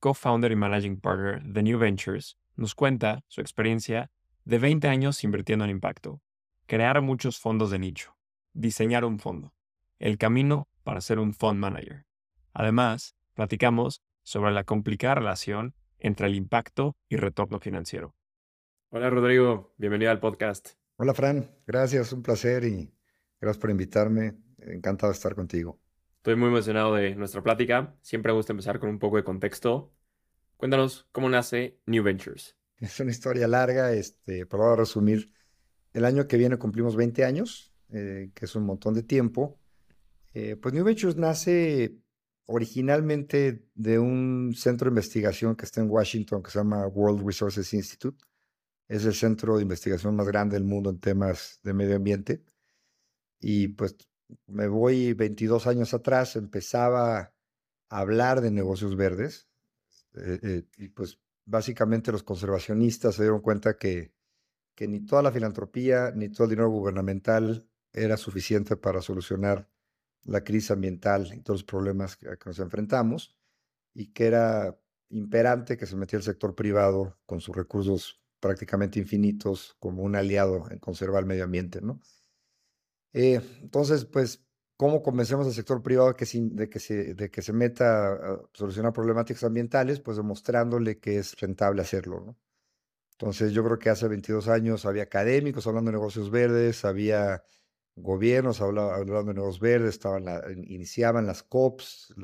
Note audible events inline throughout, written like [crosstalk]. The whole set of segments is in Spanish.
co-founder y managing partner de New Ventures, nos cuenta su experiencia de 20 años invirtiendo en impacto, crear muchos fondos de nicho, diseñar un fondo, el camino para ser un fund manager. Además, platicamos sobre la complicada relación entre el impacto y retorno financiero. Hola Rodrigo, bienvenido al podcast. Hola Fran, gracias, un placer y gracias por invitarme. Encantado de estar contigo. Estoy muy emocionado de nuestra plática. Siempre me gusta empezar con un poco de contexto. Cuéntanos cómo nace New Ventures. Es una historia larga, este, pero voy a resumir. El año que viene cumplimos 20 años, eh, que es un montón de tiempo. Eh, pues New Ventures nace originalmente de un centro de investigación que está en Washington, que se llama World Resources Institute. Es el centro de investigación más grande del mundo en temas de medio ambiente. Y pues me voy 22 años atrás, empezaba a hablar de negocios verdes eh, eh, y pues básicamente los conservacionistas se dieron cuenta que, que ni toda la filantropía ni todo el dinero gubernamental era suficiente para solucionar la crisis ambiental y todos los problemas que, que nos enfrentamos y que era imperante que se metiera el sector privado con sus recursos prácticamente infinitos como un aliado en conservar el medio ambiente, ¿no? Eh, entonces, pues, ¿cómo convencemos al sector privado que de, que se, de que se meta a solucionar problemáticas ambientales? Pues demostrándole que es rentable hacerlo, ¿no? Entonces, yo creo que hace 22 años había académicos hablando de negocios verdes, había gobiernos hablando, hablando de negocios verdes, estaban iniciaban las COPs,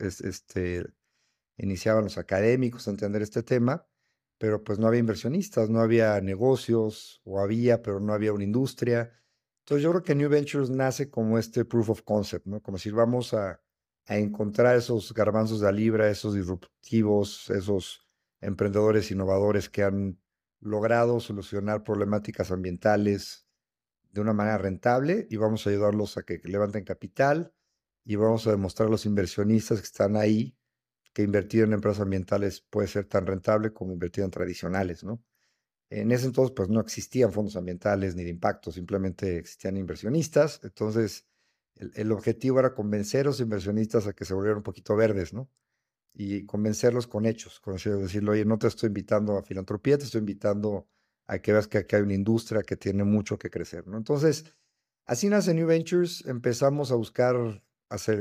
este, iniciaban los académicos a entender este tema, pero pues no había inversionistas, no había negocios, o había, pero no había una industria. Entonces yo creo que New Ventures nace como este proof of concept, ¿no? Como si vamos a, a encontrar esos garbanzos de la libra, esos disruptivos, esos emprendedores innovadores que han logrado solucionar problemáticas ambientales de una manera rentable y vamos a ayudarlos a que levanten capital y vamos a demostrar a los inversionistas que están ahí que invertir en empresas ambientales puede ser tan rentable como invertir en tradicionales, ¿no? En ese entonces, pues no existían fondos ambientales ni de impacto, simplemente existían inversionistas. Entonces, el, objetivo era convencer a los inversionistas a que se volvieran un poquito verdes, ¿no? Y convencerlos con hechos, con decirle, oye, no te estoy invitando a filantropía, te estoy invitando a que veas que aquí hay una industria que tiene mucho que crecer, ¿no? Entonces, así nace New Ventures, empezamos a buscar hacer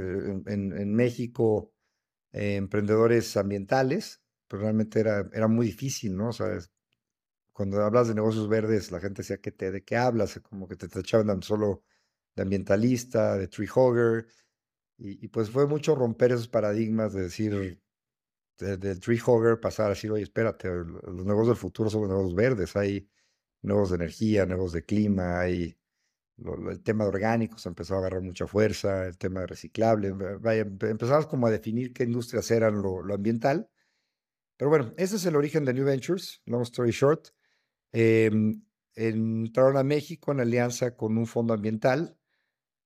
en, México eh, emprendedores ambientales, pero realmente era, era muy difícil, ¿no? O sea, cuando hablas de negocios verdes, la gente decía que te, de qué hablas, como que te tachaban solo de ambientalista, de tree hugger, y, pues fue mucho romper esos paradigmas de decir, del tree hugger pasar a decir, oye, espérate, los negocios del futuro son los negocios verdes, hay negocios de energía, negocios de clima, hay el tema de orgánicos empezó a agarrar mucha fuerza, el tema de reciclable, vaya, empezamos como a definir qué industrias eran lo, lo ambiental. Pero bueno, ese es el origen de New Ventures, long story short. Em, entraron a México en alianza con un fondo ambiental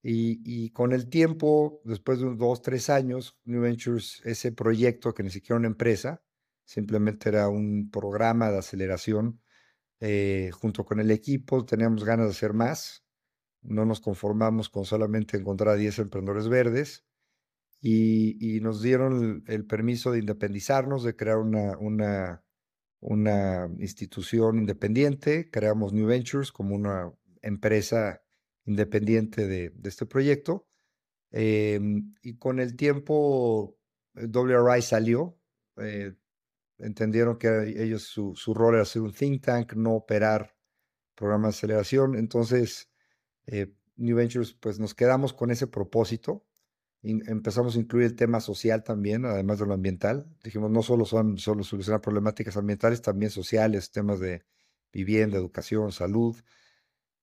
y, con el tiempo, después de unos dos, tres años, New Ventures, ese proyecto que ni siquiera una empresa, simplemente era un programa de aceleración, eh, junto con el equipo teníamos ganas de hacer más, no nos conformamos con solamente encontrar a 10 emprendedores verdes y, nos dieron el, permiso de independizarnos, de crear una una institución independiente, creamos New Ventures como una empresa independiente de, este proyecto. Em, y con el tiempo, eh, WRI salió. Eh, entendieron que ellos su, su, rol era ser un think tank, no operar programas de aceleración. Entonces, eh, New Ventures, pues nos quedamos con ese propósito empezamos a incluir el tema social también, además de lo ambiental. Dijimos, no solo son solo solucionar problemáticas ambientales, también sociales, temas de vivienda, educación, salud.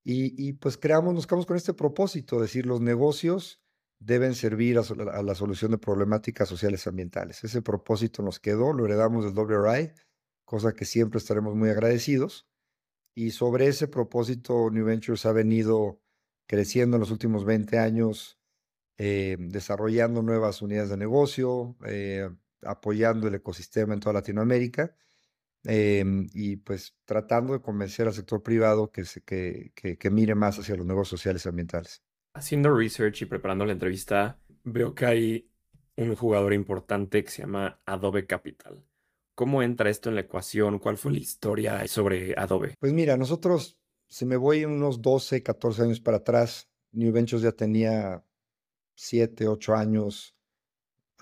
Y, pues creamos, nos quedamos con este propósito, decir, los negocios deben servir a, la solución de problemáticas sociales y ambientales. Ese propósito nos quedó, lo heredamos del WRI cosa que siempre estaremos muy agradecidos. Y sobre ese propósito, New Ventures ha venido creciendo en los últimos 20 años, eh, desarrollando nuevas unidades de negocio, eh, apoyando el ecosistema en toda Latinoamérica em, y pues tratando de convencer al sector privado que, se, que, que, mire más hacia los negocios sociales y ambientales. Haciendo research y preparando la entrevista, veo que hay un jugador importante que se llama Adobe Capital. ¿Cómo entra esto en la ecuación? ¿Cuál fue la historia sobre Adobe? Pues mira, nosotros, si me voy unos 12, 14 años para atrás, New Ventures ya tenía 7, 8 años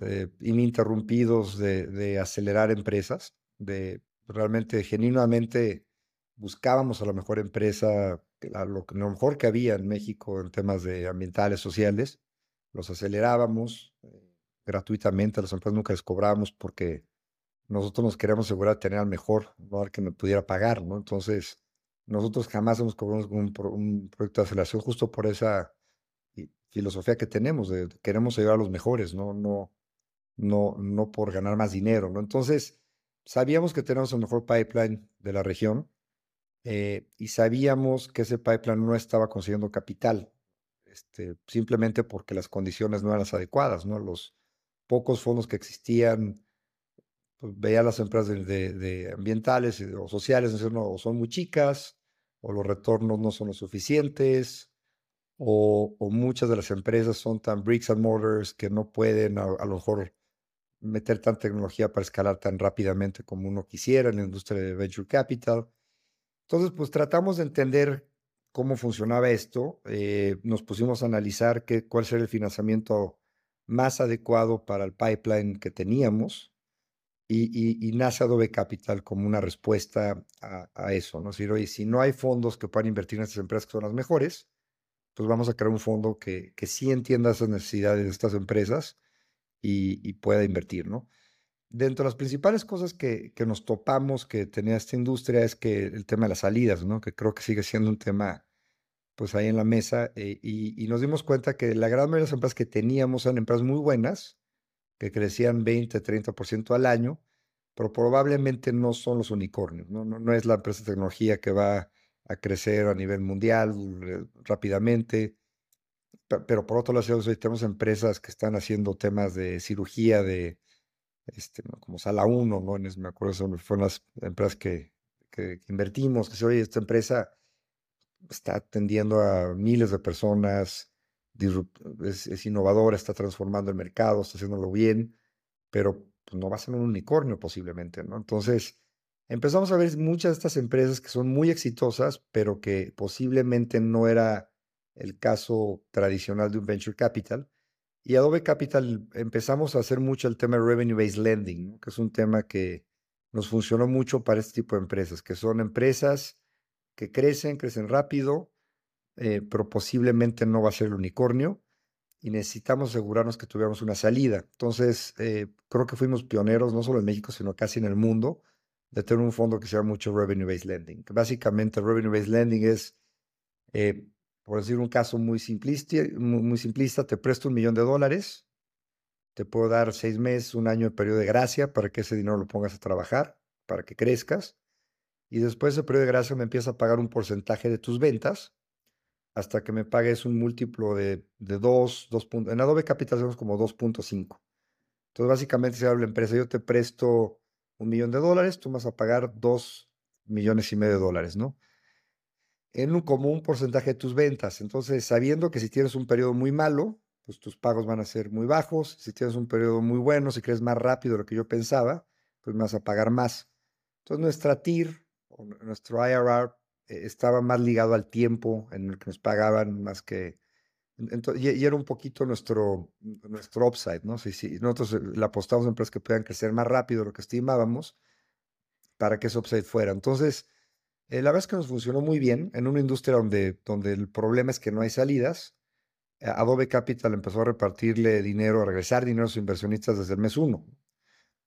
eh, ininterrumpidos de, acelerar empresas, de realmente, genuinamente buscábamos a la mejor empresa, lo, lo mejor que había en México en temas de ambientales, sociales, los acelerábamos eh, gratuitamente, a las empresas nunca les cobrábamos porque nosotros nos queríamos asegurar de tener al mejor, no al que me pudiera pagar, ¿no? Entonces, nosotros jamás hemos cobrado un, un proyecto de aceleración justo por esa filosofía que tenemos, de queremos ayudar a los mejores, ¿no? No, no, no por ganar más dinero, ¿no? Entonces, sabíamos que tenemos el mejor pipeline de la región eh, y sabíamos que ese pipeline no estaba consiguiendo capital, este, simplemente porque las condiciones no eran las adecuadas, ¿no? Los pocos fondos que existían, pues, veía las empresas de, ambientales o sociales, o son muy chicas, o los retornos no son lo suficientes, o, muchas de las empresas son tan bricks and mortars que no pueden a lo mejor meter tanta tecnología para escalar tan rápidamente como uno quisiera en la industria de venture capital. Entonces, pues tratamos de entender cómo funcionaba esto. Eh, nos pusimos a analizar qué, cuál sería el financiamiento más adecuado para el pipeline que teníamos y, nace Adobe Capital como una respuesta a, eso. ¿no? Es decir, oye, si no hay fondos que puedan invertir en estas empresas que son las mejores, pues vamos a crear un fondo que, que sí entienda esas necesidades de estas empresas y, pueda invertir, ¿no? Dentro de las principales cosas que, que, nos topamos que tenía esta industria es que el tema de las salidas, ¿no? Que creo que sigue siendo un tema, pues ahí en la mesa, eh, y, nos dimos cuenta que la gran mayoría de las empresas que teníamos eran empresas muy buenas, que crecían 20, 30% al año, pero probablemente no son los unicornios, ¿no? No, no es la empresa de tecnología que va a crecer a nivel mundial eh, rápidamente, pero por otro lado, tenemos empresas que están haciendo temas de cirugía de, este, como Sala 1, ¿no? me acuerdo, fueron las empresas que, que, invertimos, que se oye, esta empresa está atendiendo a miles de personas, es, innovadora, está transformando el mercado, está haciéndolo bien, pero pues, no va a ser un unicornio posiblemente, ¿no? Entonces, empezamos a ver muchas de estas empresas que son muy exitosas, pero que posiblemente no era el caso tradicional de un venture capital. Y Adobe Capital empezamos a hacer mucho el tema de revenue-based lending, que es un tema que nos funcionó mucho para este tipo de empresas, que son empresas que crecen, crecen rápido, eh, pero posiblemente no va a ser el unicornio y necesitamos asegurarnos que tuviéramos una salida. Entonces, eh, creo que fuimos pioneros, no solo en México, sino casi en el mundo, de tener un fondo que se llama mucho Revenue-Based Lending. Básicamente, Revenue-Based Lending es eh, por decir un caso muy simplista, muy, simplista, te presto un millón de dólares, te puedo dar seis meses, un año de periodo de gracia para que ese dinero lo pongas a trabajar, para que crezcas, y después de ese periodo de gracia me empieza a pagar un porcentaje de tus ventas hasta que me pagues un múltiplo de, de 2, 2 puntos. En Adobe Capital hacemos como 2.5. Entonces, básicamente, si habla la empresa, yo te presto un millón de dólares, tú vas a pagar 2 millones y medio de dólares, ¿no? en un común porcentaje de tus ventas. Entonces, sabiendo que si tienes un periodo muy malo, pues tus pagos van a ser muy bajos. Si tienes un periodo muy bueno, si crees más rápido de lo que yo pensaba, pues vas a pagar más. Entonces, nuestra TIR, o nuestro IRR, eh, estaba más ligado al tiempo en el que nos pagaban más que... y, era un poquito nuestro, nuestro upside, ¿no? Si, nosotros eh, le apostamos a empresas que puedan crecer más rápido de lo que estimábamos para que ese upside fuera. Entonces, eh, la verdad es que nos funcionó muy bien en una industria donde, donde el problema es que no hay salidas. Eh, Adobe Capital empezó a repartirle dinero, a regresar dinero a sus inversionistas desde el mes uno.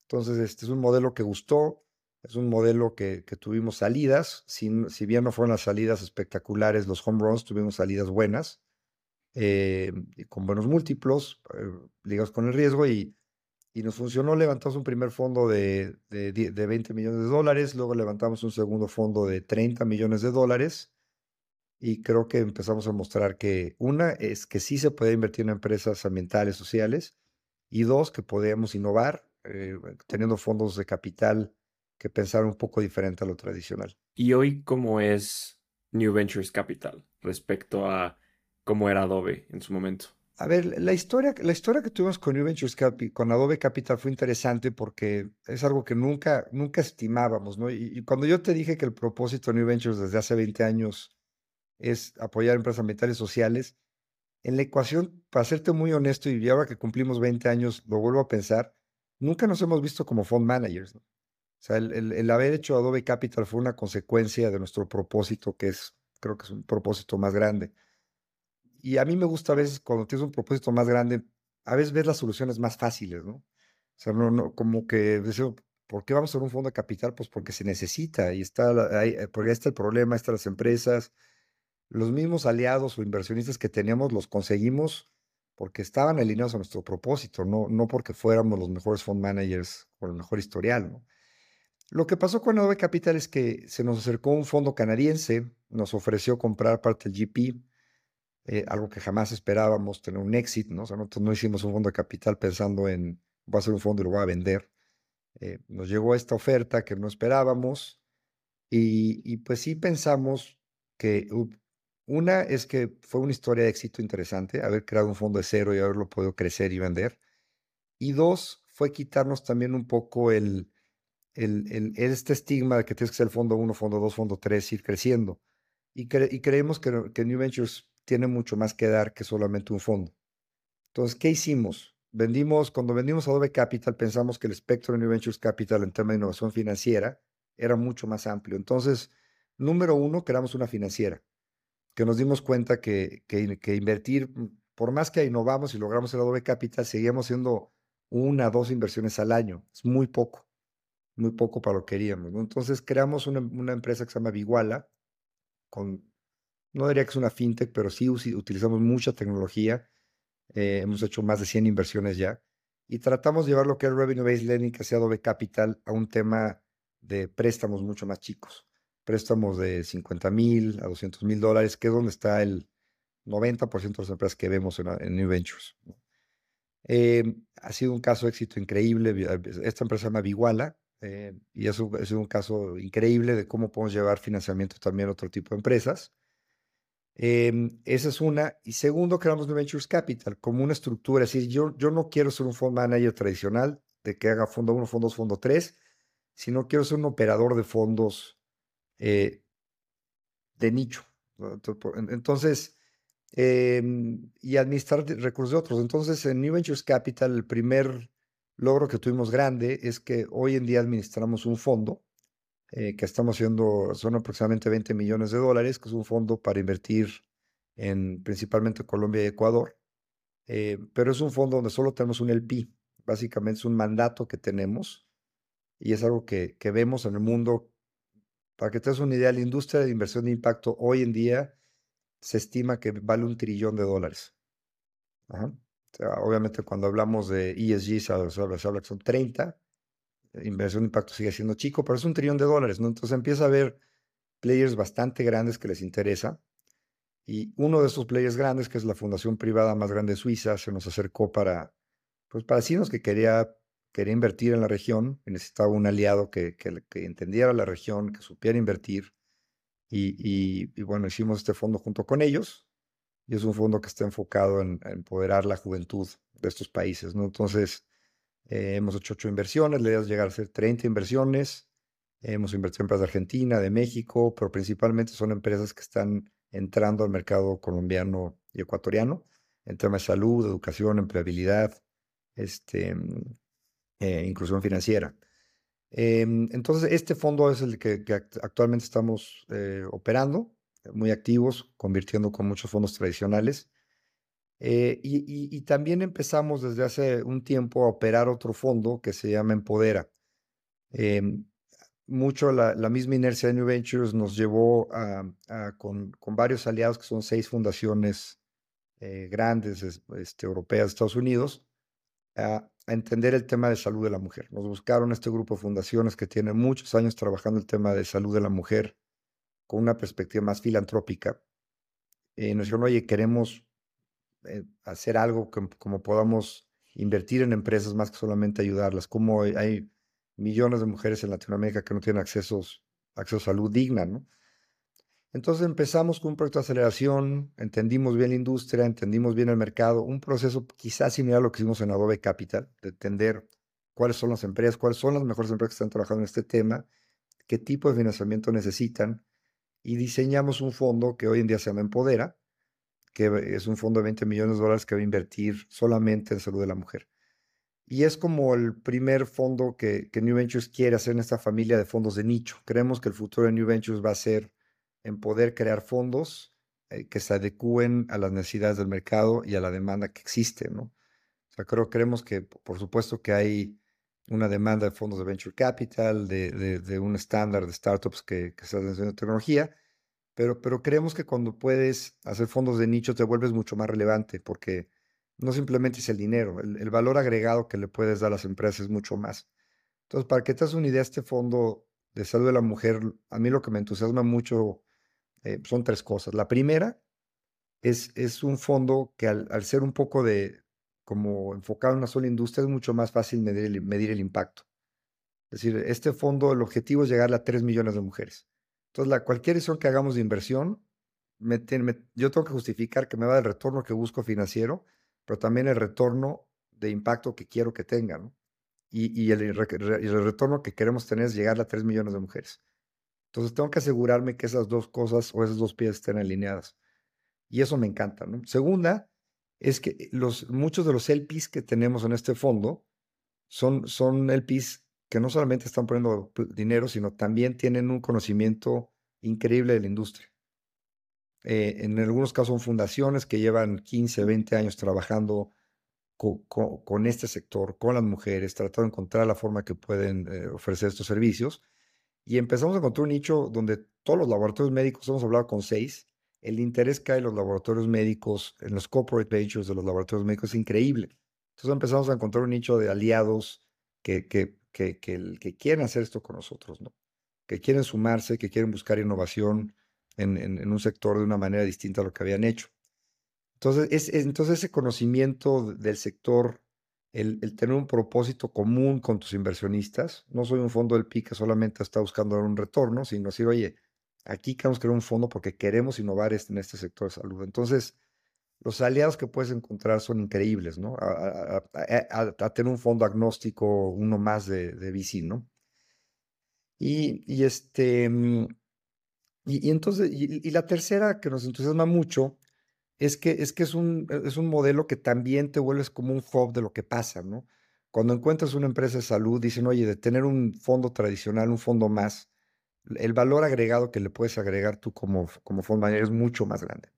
Entonces, este es un modelo que gustó, es un modelo que, tuvimos salidas, si, bien no fueron las salidas espectaculares, los home runs, tuvimos salidas buenas, eh, con buenos múltiplos, ligados con el riesgo, y, y nos funcionó, levantamos un primer fondo de, de, de 20 millones de dólares, luego levantamos un segundo fondo de 30 millones de dólares y creo que empezamos a mostrar que una es que sí se puede invertir en empresas ambientales, sociales, y dos, que podemos innovar eh, teniendo fondos de capital que pensar un poco diferente a lo tradicional. ¿Y hoy cómo es New Ventures Capital respecto a cómo era Adobe en su momento? A ver, la historia, la historia que tuvimos con New Ventures con Adobe Capital fue interesante porque es algo que nunca, nunca estimábamos, ¿no? Y, y, cuando yo te dije que el propósito de New Ventures desde hace 20 años es apoyar empresas ambientales sociales, en la ecuación, para serte muy honesto, y ahora que cumplimos 20 años, lo vuelvo a pensar, nunca nos hemos visto como fund managers. ¿no? O sea, el, el, el, haber hecho Adobe Capital fue una consecuencia de nuestro propósito, que es, creo que es un propósito más grande. Y a mí me gusta a veces, cuando tienes un propósito más grande, a veces ves las soluciones más fáciles, ¿no? O sea, no, no, como que ¿por qué vamos a un fondo de capital? Pues porque se necesita y está, ahí, porque ahí está el problema, están las empresas, los mismos aliados o inversionistas que teníamos los conseguimos porque estaban alineados a nuestro propósito, no, no porque fuéramos los mejores fund managers o el mejor historial. ¿no? Lo que pasó con Adobe Capital es que se nos acercó un fondo canadiense, nos ofreció comprar parte del GP, eh, algo que jamás esperábamos, tener un exit, ¿no? O sea, nosotros no hicimos un fondo de capital pensando en, voy a hacer un fondo y lo voy a vender. Eh, nos llegó esta oferta que no esperábamos y, y pues sí pensamos que una es que fue una historia de éxito interesante, haber creado un fondo de cero y haberlo podido crecer y vender. Y dos, fue quitarnos también un poco el, el, el este estigma de que tienes que ser el fondo uno, fondo dos, fondo tres, ir creciendo. Y, cre y creemos que, que New Ventures tiene mucho más que dar que solamente un fondo. Entonces, ¿qué hicimos? Vendimos, cuando vendimos Adobe Capital, pensamos que el espectro de New Ventures Capital en temas de innovación financiera era mucho más amplio. Entonces, número uno, creamos una financiera que nos dimos cuenta que, que, invertir, por más que innovamos y logramos el Adobe Capital, seguíamos siendo una, dos inversiones al año. Es muy poco, muy poco para lo que queríamos. Entonces creamos una, una, empresa que se llama Viguala, con, no diría que es una fintech, pero sí utilizamos mucha tecnología. Eh, hemos hecho más de 100 inversiones ya. Y tratamos de llevar lo que es Revenue Based Lending, que sea Adobe Capital, a un tema de préstamos mucho más chicos préstamos de 50 mil a 200 mil dólares, que es donde está el 90% de las empresas que vemos en, New Ventures. Eh, ha sido un caso de éxito increíble. Esta empresa se llama Viguala eh, y es un, es un, caso increíble de cómo podemos llevar financiamiento también a otro tipo de empresas. Eh, esa es una. Y segundo, creamos New Ventures Capital como una estructura. Es decir, yo, yo no quiero ser un fund manager tradicional de que haga fondo 1, fondo 2, fondo 3, sino quiero ser un operador de fondos eh, de nicho. Entonces, eh, y administrar recursos de otros. Entonces, en New Ventures Capital, el primer logro que tuvimos grande es que hoy en día administramos un fondo eh, que estamos haciendo, son aproximadamente 20 millones de dólares, que es un fondo para invertir en principalmente Colombia y Ecuador. Eh, pero es un fondo donde solo tenemos un LP. Básicamente es un mandato que tenemos y es algo que, que vemos en el mundo para que te des una idea, la industria de inversión de impacto hoy en día se estima que vale un trillón de dólares. Ajá. O sea, obviamente cuando hablamos de ESG se habla, que son 30, inversión de impacto sigue siendo chico, pero es un trillón de dólares, ¿no? Entonces empieza a haber players bastante grandes que les interesa. Y uno de esos players grandes, que es la fundación privada más grande de Suiza, se nos acercó para, pues para decirnos que quería quería invertir en la región y necesitaba un aliado que, que, que entendiera la región, que supiera invertir. Y, bueno, hicimos este fondo junto con ellos. Y es un fondo que está enfocado en, en empoderar la juventud de estos países. ¿no? Entonces, eh, hemos hecho ocho inversiones, la idea llegar a hacer 30 inversiones. hemos invertido en empresas de Argentina, de México, pero principalmente son empresas que están entrando al mercado colombiano y ecuatoriano en temas de salud, educación, empleabilidad, este, eh, inclusión financiera. Eh, entonces, este fondo es el que, que actualmente estamos eh, operando, muy activos, convirtiendo con muchos fondos tradicionales. Eh, y, también empezamos desde hace un tiempo a operar otro fondo que se llama Empodera. Em, mucho la, misma inercia de New Ventures nos llevó con, varios aliados, que son seis fundaciones eh, grandes este, europeas Estados Unidos, a, entender el tema de salud de la mujer. Nos buscaron este grupo de fundaciones que tiene muchos años trabajando el tema de salud de la mujer con una perspectiva más filantrópica. Y nos dijeron, oye, queremos eh, hacer algo como podamos invertir en empresas más que solamente ayudarlas. Como hay millones de mujeres en Latinoamérica que no tienen acceso a salud digna, ¿no? Entonces empezamos con un proyecto de aceleración, entendimos bien la industria, entendimos bien el mercado, un proceso quizás similar a lo que hicimos en Adobe Capital, de entender cuáles son las empresas, cuáles son las mejores empresas que están trabajando en este tema, qué tipo de financiamiento necesitan, y diseñamos un fondo que hoy en día se llama Empodera, que es un fondo de 20 millones de dólares que va a invertir solamente en salud de la mujer. Y es como el primer fondo que, que New Ventures quiere hacer en esta familia de fondos de nicho. Creemos que el futuro de New Ventures va a ser en poder crear fondos eh, que se adecúen a las necesidades del mercado y a la demanda que existe, ¿no? O sea, creo, creemos que, por supuesto, que hay una demanda de fondos de venture capital, de, de, un estándar de startups que, que están haciendo tecnología, pero, creemos que cuando puedes hacer fondos de nicho te vuelves mucho más relevante porque no simplemente es el dinero, el, valor agregado que le puedes dar a las empresas es mucho más. Entonces, para que te hagas una idea, este fondo de salud de la mujer, a mí lo que me entusiasma mucho eh, son tres cosas. La primera es, un fondo que al, ser un poco de como enfocado en una sola industria es mucho más fácil medir el, medir el impacto. Es decir, este fondo, el objetivo es llegar a 3 millones de mujeres. Entonces, la, cualquier decisión que hagamos de inversión, yo tengo que justificar que me va el retorno que busco financiero, pero también el retorno de impacto que quiero que tenga. Y, y, el, retorno que queremos tener es llegar a 3 millones de mujeres. Entonces tengo que asegurarme que esas dos cosas o esas dos piezas estén alineadas. Y eso me encanta. ¿no? Segunda, es que los, muchos de los LPs que tenemos en este fondo son, son LPs que no solamente están poniendo dinero, sino también tienen un conocimiento increíble de la industria. Eh, en algunos casos son fundaciones que llevan 15, 20 años trabajando con, este sector, con las mujeres, tratando de encontrar la forma que pueden eh, ofrecer estos servicios y empezamos a encontrar un nicho donde todos los laboratorios médicos, hemos hablado con seis, el interés que hay en los laboratorios médicos, en los corporate ventures de los laboratorios médicos es increíble. Entonces empezamos a encontrar un nicho de aliados que, que, que, quieren hacer esto con nosotros, ¿no? que quieren sumarse, que quieren buscar innovación en, en, un sector de una manera distinta a lo que habían hecho. Entonces, es, entonces ese conocimiento del sector el, tener un propósito común con tus inversionistas. No soy un fondo del PI que solamente está buscando un retorno, sino decir, oye, aquí queremos crear un fondo porque queremos innovar en este sector de salud. Entonces, los aliados que puedes encontrar son increíbles, ¿no? A, tener un fondo agnóstico, uno más de, de ¿no? Y, y este, mm, y, entonces, y, la tercera que nos entusiasma mucho es que es, que es, un, es un modelo que también te vuelves como un hub de lo que pasa, ¿no? Cuando encuentras una empresa de salud, dicen, oye, de tener un fondo tradicional, un fondo más, el valor agregado que le puedes agregar tú como, como fondo es mucho más grande.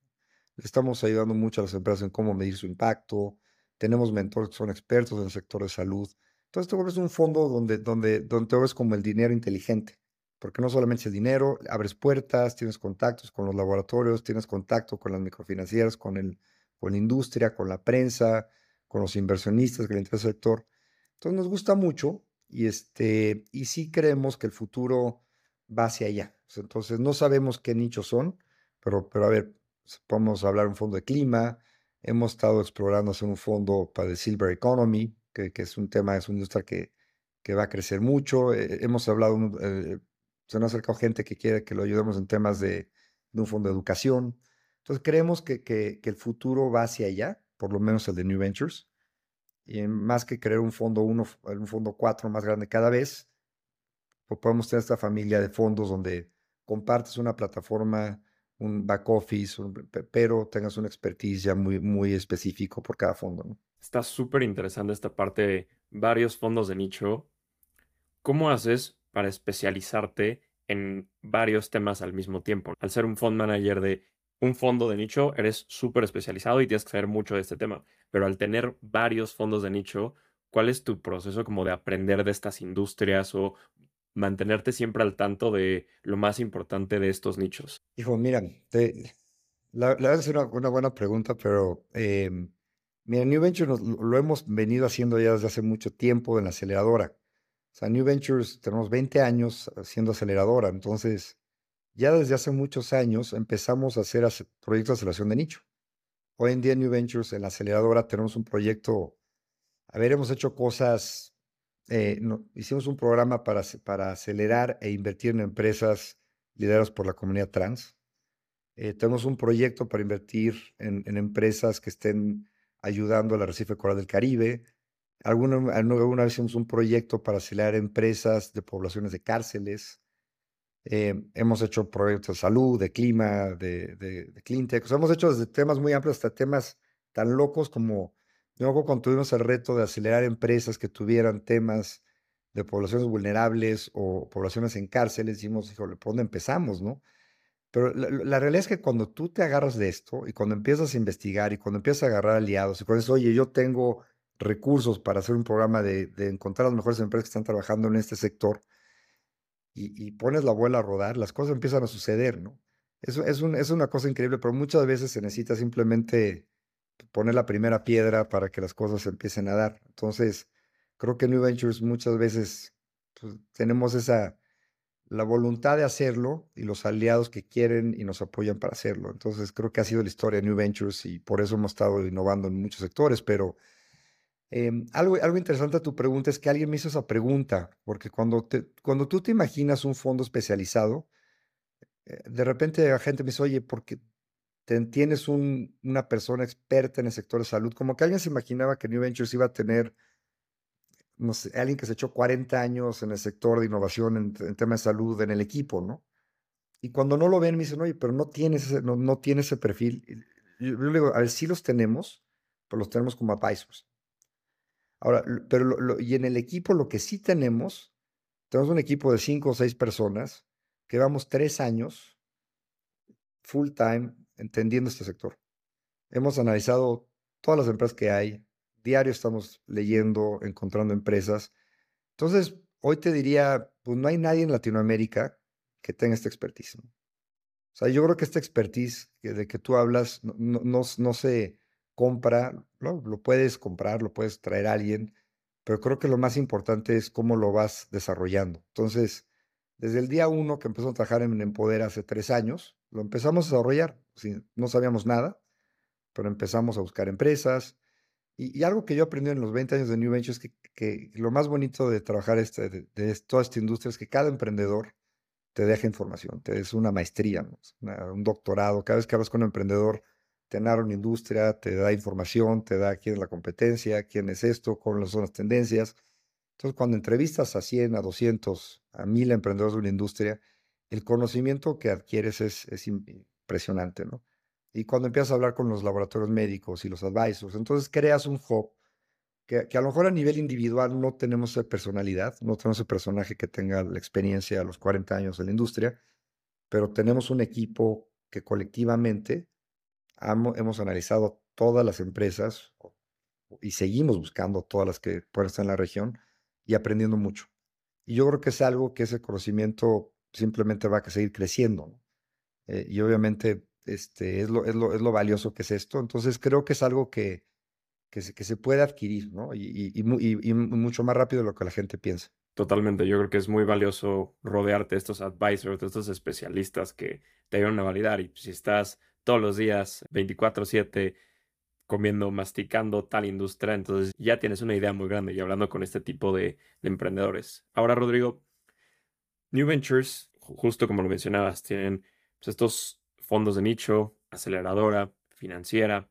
Estamos ayudando mucho a las empresas en cómo medir su impacto. Tenemos mentores que son expertos en el sector de salud. Entonces te vuelves un fondo donde, donde, donde como el dinero inteligente porque no solamente es dinero, abres puertas, tienes contactos con los laboratorios, tienes contacto con las microfinancieras, con, el, con la industria, con la prensa, con los inversionistas que le interesa el sector. Entonces nos gusta mucho y, este, y sí creemos que el futuro va hacia allá. Entonces no sabemos qué nichos son, pero, pero a ver, podemos hablar un fondo de clima, hemos estado explorando hacer un fondo para el Silver Economy, que, que es un tema, es una industria que, que va a crecer mucho. Eh, hemos hablado, eh, se nos ha acercado gente que quiere que lo ayudemos en temas de, un fondo de educación. Entonces creemos que, que, el futuro va hacia allá, por lo menos el de New Ventures. Y más que crear un fondo uno, un fondo cuatro más grande cada vez, pues podemos tener esta familia de fondos donde compartes una plataforma, un back office, pero tengas una expertise ya muy, muy específico por cada fondo. ¿no? Está súper interesante esta parte de varios fondos de nicho. ¿Cómo haces para especializarte en varios temas al mismo tiempo. Al ser un fund manager de un fondo de nicho, eres súper especializado y tienes que saber mucho de este tema. Pero al tener varios fondos de nicho, ¿cuál es tu proceso como de aprender de estas industrias o mantenerte siempre al tanto de lo más importante de estos nichos? Hijo, mira, la, verdad es una, buena pregunta, pero em, Mira, New Ventures lo hemos venido haciendo ya desde hace mucho tiempo en la aceleradora. O sea, New Ventures tenemos 20 años haciendo aceleradora, entonces ya desde hace muchos años empezamos a hacer proyectos de aceleración de nicho. Hoy en día New Ventures en la aceleradora tenemos un proyecto, a ver, hemos hecho cosas, eh, hicimos un programa para, para acelerar e invertir en empresas lideradas por la comunidad trans. Eh, tenemos un proyecto para invertir en, empresas que estén ayudando al arrecife coral del Caribe. Alguna, alguna vez hicimos un proyecto para acelerar empresas de poblaciones de cárceles. Eh, hemos hecho proyectos de salud, de clima, de, de, de cleantech. O sea, hemos hecho desde temas muy amplios hasta temas tan locos como, luego cuando tuvimos el reto de acelerar empresas que tuvieran temas de poblaciones vulnerables o poblaciones en cárceles, dijimos, híjole, ¿por dónde empezamos, no? Pero la, realidad es que cuando tú te agarras de esto y cuando empiezas a investigar y cuando empiezas a agarrar aliados y cuando dices, oye, yo tengo recursos para hacer un programa de, encontrar las mejores empresas que están trabajando en este sector y, pones la bola a rodar, las cosas empiezan a suceder, ¿no? Es, es una cosa increíble, pero muchas veces se necesita simplemente poner la primera piedra para que las cosas empiecen a dar. Entonces, creo que New Ventures muchas veces pues, tenemos esa la voluntad de hacerlo y los aliados que quieren y nos apoyan para hacerlo. Entonces creo que ha sido la historia de New Ventures y por eso hemos estado innovando en muchos sectores, pero em, algo, algo interesante a tu pregunta es que alguien me hizo esa pregunta, porque cuando, te, cuando tú te imaginas un fondo especializado, eh, de repente la gente me dice, oye, porque tienes un, una persona experta en el sector de salud, como que alguien se imaginaba que New Ventures iba a tener no sé, alguien que se echó 40 años en el sector de innovación en, temas de salud en el equipo, ¿no? Y cuando no lo ven, me dicen, oye, pero no tienes ese, no, no tiene ese perfil. yo, yo, le digo, a ver, sí los tenemos, pero los tenemos como advisors. Ahora, pero y en el equipo lo que sí tenemos, tenemos un equipo de cinco o seis personas que vamos tres años full time entendiendo este sector. Hemos analizado todas las empresas que hay, diario estamos leyendo, encontrando empresas. Entonces, hoy te diría, pues no hay nadie en Latinoamérica que tenga esta expertise. O sea, yo creo que esta expertise de que tú hablas no, no, se compra, ¿no? lo puedes comprar, lo puedes traer a alguien, pero creo que lo más importante es cómo lo vas desarrollando. Entonces, desde el día uno que empezó a trabajar en Empoder hace tres años, lo empezamos a desarrollar. no sabíamos nada, pero empezamos a buscar empresas, y, algo que yo aprendí en los 20 años de New Ventures es que, lo más bonito de trabajar este, de, toda esta industria es que cada emprendedor te deja información, te es una maestría, un doctorado. Cada vez que hablas con un emprendedor, te narra una industria, te da información, te da quién es la competencia, quién es esto, cuáles son las tendencias. Entonces, cuando entrevistas a 100, a 200, a 1000 emprendedores de una industria, el conocimiento que adquieres es, es impresionante, ¿no? y cuando empiezas a hablar con los laboratorios médicos y los advisors, entonces creas un hub que, que, a lo mejor a nivel individual no tenemos esa personalidad, no tenemos ese personaje que tenga la experiencia a los 40 años de la industria, pero tenemos un equipo que colectivamente hemos analizado todas las empresas y seguimos buscando todas las que pueden estar en la región y aprendiendo mucho. Y yo creo que es algo que ese conocimiento simplemente va a seguir creciendo. Eh, y obviamente este, es, lo, es, lo, es lo valioso que es esto. Entonces creo que es algo que, que, se, que se puede adquirir, ¿no? Y, y, y, y, mucho más rápido de lo que la gente piensa. Totalmente, yo creo que es muy valioso rodearte de estos advisors, de estos especialistas que te ayudan a validar. Y si estás todos los días 24/7 comiendo, masticando tal industria, entonces ya tienes una idea muy grande y hablando con este tipo de, de emprendedores. Ahora, Rodrigo, New Ventures, justo como lo mencionabas, tienen pues, estos fondos de nicho, aceleradora, financiera.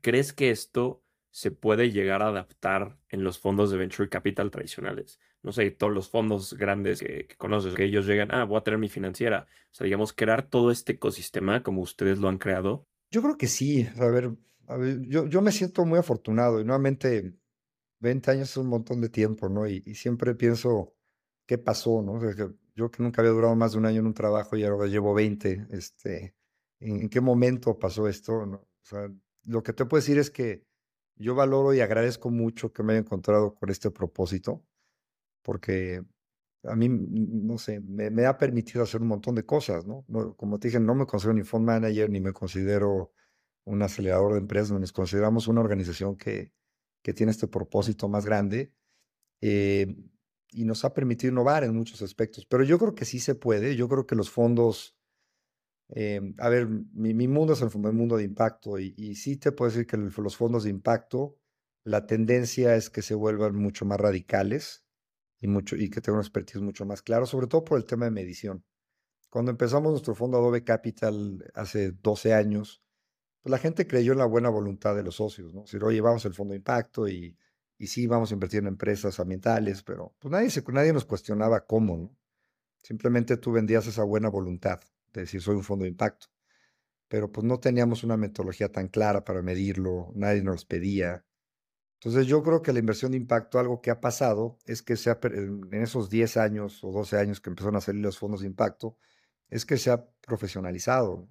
¿Crees que esto se puede llegar a adaptar en los fondos de venture capital tradicionales? No sé, todos los fondos grandes que, conoces, que ellos llegan, ah, voy a tener mi financiera. O sea, digamos, crear todo este ecosistema como ustedes lo han creado. Yo creo que sí. A ver, yo, yo me siento muy afortunado y nuevamente 20 años es un montón de tiempo, ¿no? Y, siempre pienso, ¿qué pasó, no? Yo que nunca había durado más de un año en un trabajo y ahora llevo 20, este, en, qué momento pasó esto. ¿no? O sea, lo que te puedo decir es que yo valoro y agradezco mucho que me haya encontrado con este propósito, porque a mí, no sé, me, ha permitido hacer un montón de cosas, ¿no? ¿no? Como te dije, no me considero ni fund manager, ni me considero un acelerador de empresas, nos consideramos una organización que, que tiene este propósito más grande eh, y nos ha permitido innovar en muchos aspectos. Pero yo creo que sí se puede, yo creo que los fondos, eh, a ver, mi, mundo es el mundo de impacto y, sí te puedo decir que los fondos de impacto, la tendencia es que se vuelvan mucho más radicales y, mucho, y que tengan un expertise mucho más claro, sobre todo por el tema de medición. Cuando empezamos nuestro fondo Adobe Capital hace 12 años, pues la gente creyó en la buena voluntad de los socios, ¿no? Decir, oye, vamos el fondo de impacto y, y sí, vamos a invertir en empresas ambientales, pero pues nadie, nadie nos cuestionaba cómo, ¿no? Simplemente tú vendías esa buena voluntad de decir, soy un fondo de impacto. Pero pues no teníamos una metodología tan clara para medirlo, nadie nos pedía. Entonces yo creo que la inversión de impacto, algo que ha pasado, es que se ha, en esos 10 años o 12 años que empezaron a salir los fondos de impacto, es que se ha profesionalizado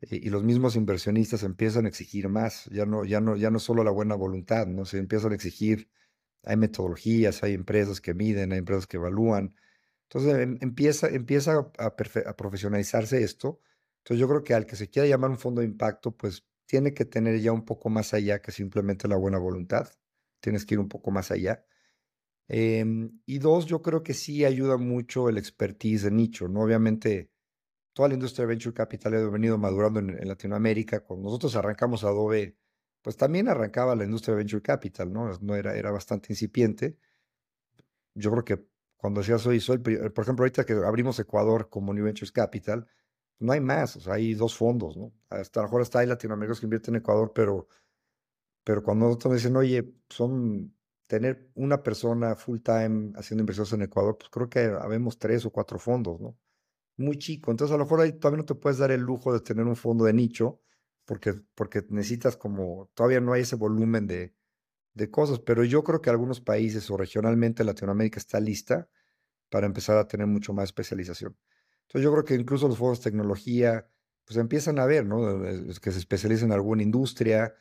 y los mismos inversionistas empiezan a exigir más, ya no, ya no, ya no solo la buena voluntad, ¿no? Se empiezan a exigir, hay metodologías, hay empresas que miden, hay empresas que evalúan. Entonces em, empieza, empieza a, a, profesionalizarse esto. Entonces yo creo que al que se quiera llamar un fondo de impacto, pues tiene que tener ya un poco más allá que simplemente la buena voluntad. Tienes que ir un poco más allá. Em, y dos, yo creo que sí ayuda mucho el expertise de nicho, ¿no? Obviamente, toda la industria de Venture Capital ha venido madurando en, Latinoamérica. Cuando nosotros arrancamos Adobe, pues también arrancaba la industria de Venture Capital, ¿no? no era, era bastante incipiente. Yo creo que cuando decías hoy, soy, por ejemplo, ahorita que abrimos Ecuador como New Ventures Capital, no hay más, o sea, hay dos fondos, ¿no? Hasta a lo mejor está ahí Latinoamérica que invierte en Ecuador, pero, pero cuando nosotros dicen, oye, son tener una persona full time haciendo inversiones en Ecuador, pues creo que habemos tres o cuatro fondos, ¿no? Muy chico. Entonces, a lo mejor ahí todavía no te puedes dar el lujo de tener un fondo de nicho, porque, porque necesitas como, todavía no hay ese volumen de, de cosas, pero yo creo que algunos países o regionalmente Latinoamérica está lista para empezar a tener mucho más especialización. Entonces, yo creo que incluso los fondos de tecnología, pues empiezan a ver, ¿no? Que se especialicen en alguna industria.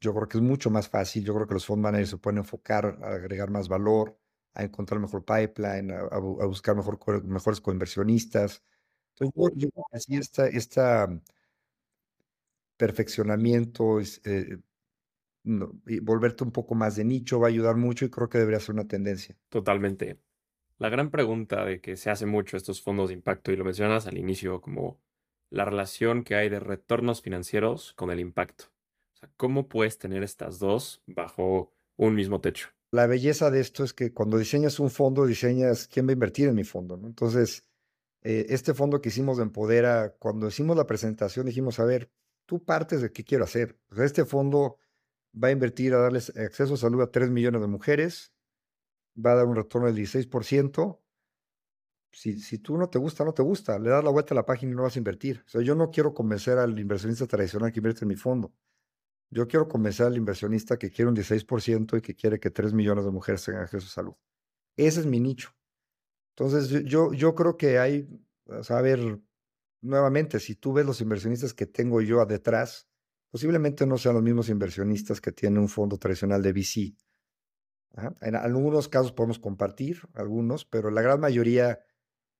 yo creo que es mucho más fácil. Yo creo que los fondos managers se pueden enfocar a agregar más valor a encontrar mejor pipeline, a, buscar mejor, mejores coinversionistas. Entonces, yo, que así está, esta perfeccionamiento, eh, y volverte un poco más de nicho va a ayudar mucho y creo que debería ser una tendencia. Totalmente. La gran pregunta de que se hace mucho estos fondos de impacto, y lo mencionas al inicio, como la relación que hay de retornos financieros con el impacto. O sea, ¿cómo puedes tener estas dos bajo un mismo techo? La belleza de esto es que cuando diseñas un fondo, diseñas quién va a invertir en mi fondo, ¿no? Entonces, eh, este fondo que hicimos de Empodera, cuando hicimos la presentación, dijimos, a ver, tú partes de qué quiero hacer. este fondo va a invertir a darles acceso a salud a 3 millones de mujeres, va a dar un retorno del 16%. Si, si tú no te gusta, no te gusta, le das la vuelta a la página y no vas a invertir. O sea, yo no quiero convencer al inversionista tradicional que invierte en mi fondo. Yo quiero convencer al inversionista que quiere un 16% y que quiere que 3 millones de mujeres tengan acceso a salud. Ese es mi nicho. Entonces, yo, yo creo que hay, a ver, nuevamente, si tú ves los inversionistas que tengo yo detrás, posiblemente no sean los mismos inversionistas que tiene un fondo tradicional de VC. En algunos casos podemos compartir, algunos, pero la gran mayoría,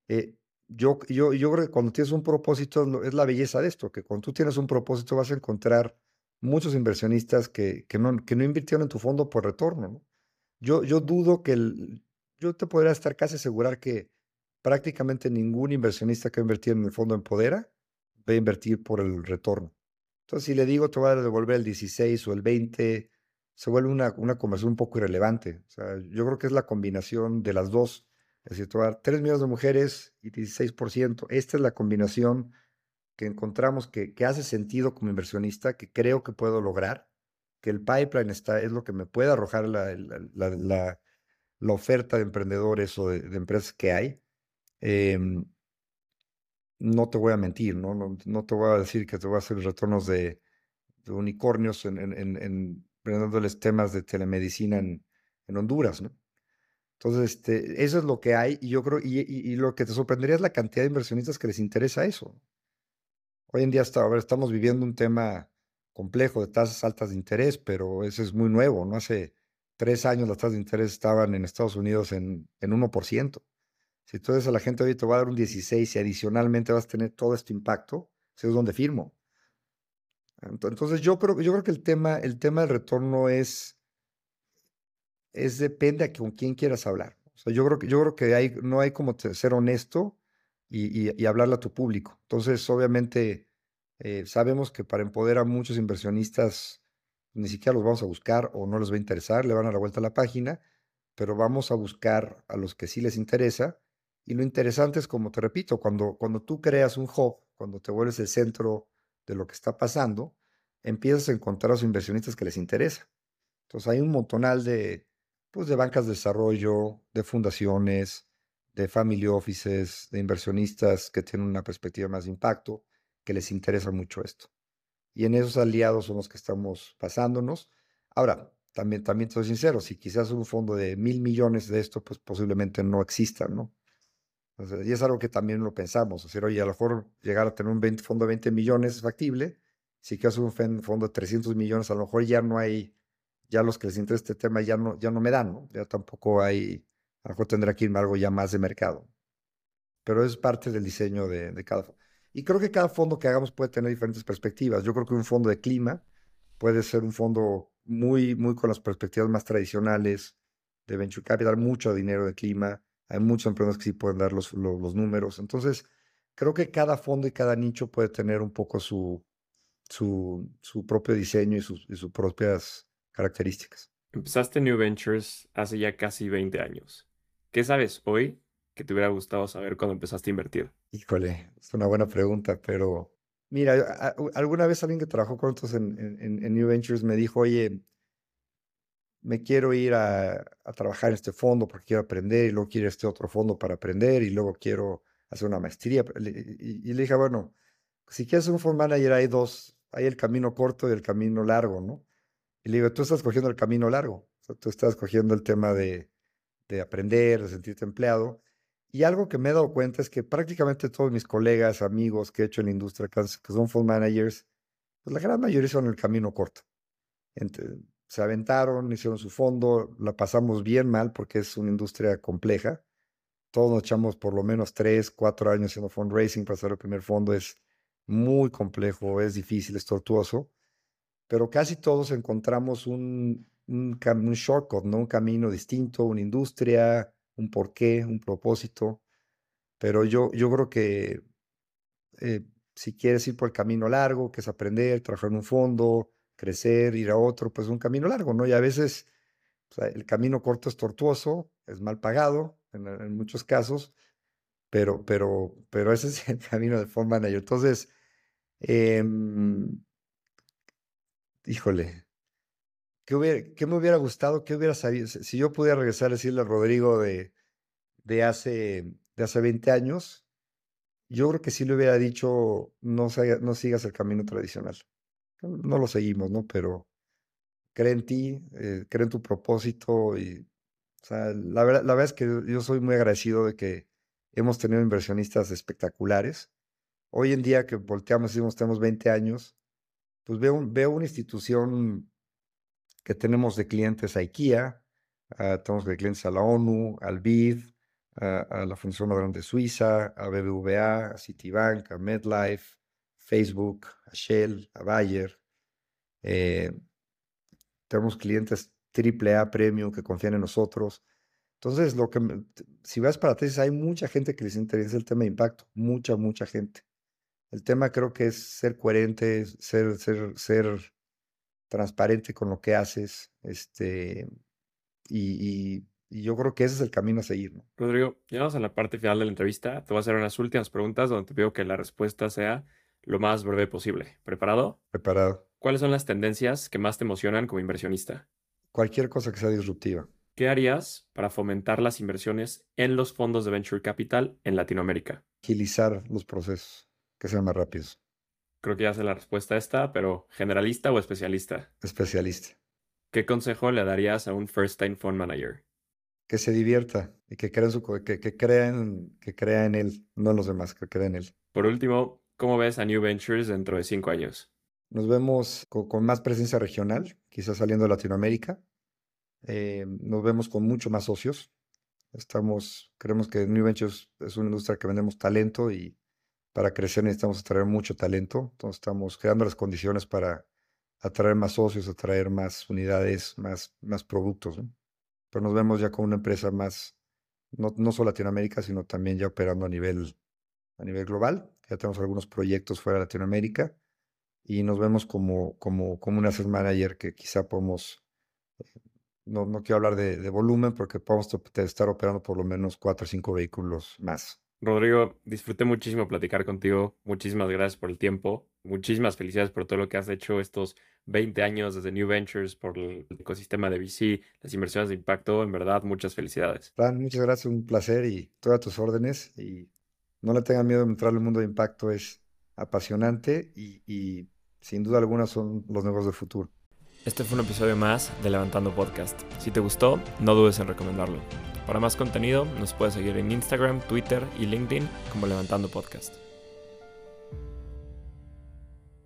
eh, yo, yo, yo creo que cuando tienes un propósito es la belleza de esto, que cuando tú tienes un propósito vas a encontrar muchos inversionistas que, que, no, que no invirtieron en tu fondo por retorno. ¿no? Yo, yo dudo que el, yo te podría estar casi asegurar que prácticamente ningún inversionista que ha invertido en el fondo Empodera va a invertir por el retorno. Entonces, si le digo te voy a devolver el 16 o el 20, se vuelve una, una conversación un poco irrelevante. O sea, yo creo que es la combinación de las dos. Es decir, te voy a dar 3 millones de mujeres y 16%. Esta es la combinación que encontramos que, hace sentido como inversionista, que creo que puedo lograr, que el pipeline está, es lo que me puede arrojar la, la, oferta de emprendedores o de, empresas que hay. Em, no te voy a mentir, ¿no? ¿no? No, te voy a decir que te voy a hacer retornos de, unicornios en, en, en, en temas de telemedicina en, en Honduras, ¿no? Entonces, este, eso es lo que hay y yo creo, y, y, lo que te sorprendería es la cantidad de inversionistas que les interesa eso. Hoy en día estamos viviendo un tema complejo de tasas altas de interés, pero eso es muy nuevo, ¿no? Hace tres años las tasas de interés estaban en Estados Unidos en, en 1%. Si tú a la gente hoy te va a dar un 16 y adicionalmente vas a tener todo este impacto, eso es donde firmo. Entonces yo creo, yo creo que el tema, el tema del retorno es, es depende a con quién quieras hablar. Yo creo que, yo creo que no hay como ser honesto y, y, hablarle a tu público. Entonces, obviamente, eh, sabemos que para empoderar a muchos inversionistas ni siquiera los vamos a buscar o no les va a interesar, le van a la vuelta a la página, pero vamos a buscar a los que sí les interesa. Y lo interesante es, como te repito, cuando, cuando tú creas un hub, cuando te vuelves el centro de lo que está pasando, empiezas a encontrar a los inversionistas que les interesa. Entonces hay un montonal de, pues, de bancas de desarrollo, de fundaciones, de family offices, de inversionistas que tienen una perspectiva más de impacto, que les interesa mucho esto. Y en esos aliados son los que estamos pasándonos. Ahora, también, también soy sincero, si quizás un fondo de mil millones de esto, pues posiblemente no exista, ¿no? y es algo que también lo pensamos, decir, oye, a lo mejor llegar a tener un fondo de 20 millones es factible, si quieres un fondo de 300 millones, a lo mejor ya no hay, ya los que les interesa este tema ya no, ya no me dan, ¿no? Ya tampoco hay, a lo mejor tendrá que irme algo ya más de mercado. Pero es parte del diseño de, cada fondo. Y creo que cada fondo que hagamos puede tener diferentes perspectivas. Yo creo que un fondo de clima puede ser un fondo muy, muy con las perspectivas más tradicionales de venture capital, mucho dinero de clima. Hay muchos emprendedores que sí pueden dar los, números. Entonces, creo que cada fondo y cada nicho puede tener un poco su, su, su propio diseño y sus, y sus propias características. Empezaste New Ventures hace ya casi 20 años. ¿Qué sabes hoy que te hubiera gustado saber cuando empezaste a invertir? Híjole, es una buena pregunta, pero mira, alguna vez alguien que trabajó con nosotros en, en, New Ventures me dijo, oye, me quiero ir a, trabajar en este fondo porque quiero aprender y luego quiero este otro fondo para aprender y luego quiero hacer una maestría. Y, le dije, bueno, si quieres un fund manager hay dos, hay el camino corto y el camino largo, ¿no? Y le digo, tú estás cogiendo el camino largo, tú estás cogiendo el tema de, de aprender, de sentirte empleado. Y algo que me he dado cuenta es que prácticamente todos mis colegas, amigos que he hecho en la industria, que son fund managers, pues la gran mayoría son el camino corto. se aventaron, hicieron su fondo, la pasamos bien mal porque es una industria compleja. Todos nos echamos por lo menos tres, cuatro años haciendo fundraising para hacer el primer fondo. Es muy complejo, es difícil, es tortuoso. Pero casi todos encontramos un, un, un shortcut, ¿no? un camino distinto, una industria, un porqué, un propósito. Pero yo, yo creo que eh, si quieres ir por el camino largo, que es aprender, trabajar en un fondo, crecer, ir a otro, pues es un camino largo, ¿no? Y a veces el camino corto es tortuoso, es mal pagado en, muchos casos, pero, pero, pero ese [laughs] es el camino de fund manager. Entonces, em, híjole, ¿Qué, me hubiera gustado? ¿Qué hubiera sabido? Si yo pudiera regresar a decirle a Rodrigo de, de, hace, de hace 20 años, yo creo que sí le hubiera dicho, no, no sigas el camino tradicional. No lo seguimos, ¿no? Pero cree en ti, eh, cree en tu propósito y, la verdad, la verdad es que yo soy muy agradecido de que hemos tenido inversionistas espectaculares. Hoy en día que volteamos y decimos, tenemos 20 años, pues veo, veo una institución que tenemos de clientes a IKEA, uh, tenemos de clientes a la ONU, al BID, a la Fundación Madrón de Suiza, a BBVA, a Citibank, a MedLife, Facebook, a Shell, a Bayer. Eh, tenemos clientes AAA Premium que confían en nosotros. Entonces, lo que si vas para tesis, hay mucha gente que les interesa el tema de impacto, mucha, mucha gente. El tema creo que es ser coherente, ser, ser transparente con lo que haces, este, y, yo creo que ese es el camino a seguir. ¿no? Rodrigo, llegamos a la parte final de la entrevista. Te voy a hacer unas últimas preguntas donde te pido que la respuesta sea lo más breve posible. ¿Preparado? Preparado. ¿Cuáles son las tendencias que más te emocionan como inversionista? Cualquier cosa que sea disruptiva. ¿Qué harías para fomentar las inversiones en los fondos de Venture Capital en Latinoamérica? Agilizar los procesos, que sean más rápidos. Creo que ya sé la respuesta a esta, pero ¿generalista o especialista? Especialista. ¿Qué consejo le darías a un first time fund manager? Que se divierta y que crea en, su, que, que, que crea en él, no en los demás, que crea en él. Por último, ¿cómo ves a New Ventures dentro de cinco años? Nos vemos con, más presencia regional, quizás saliendo de Latinoamérica. Eh, nos vemos con mucho más socios. Estamos, creemos que New Ventures es una industria que vendemos talento y para crecer necesitamos atraer mucho talento, entonces estamos creando las condiciones para atraer más socios, atraer más unidades, más, más productos. Pero nos vemos ya como una empresa más, no, no solo Latinoamérica, sino también ya operando a nivel, a nivel global. Ya tenemos algunos proyectos fuera de Latinoamérica y nos vemos como, como, como un asset manager que quizá podemos, eh, no, no quiero hablar de, de volumen, porque podemos estar operando por lo menos cuatro o cinco vehículos más. Rodrigo, disfruté muchísimo platicar contigo. Muchísimas gracias por el tiempo. Muchísimas felicidades por todo lo que has hecho estos 20 años desde New Ventures, por el ecosistema de VC, las inversiones de impacto. En verdad, muchas felicidades. Fran, muchas gracias. Un placer y todas tus órdenes. Y no le tengan miedo de entrar al mundo de impacto. Es apasionante y, y sin duda alguna son los negocios del futuro. Este fue un episodio más de Levantando Podcast. Si te gustó, no dudes en recomendarlo. Para más contenido, nos puedes seguir en Instagram, Twitter y LinkedIn como Levantando Podcast.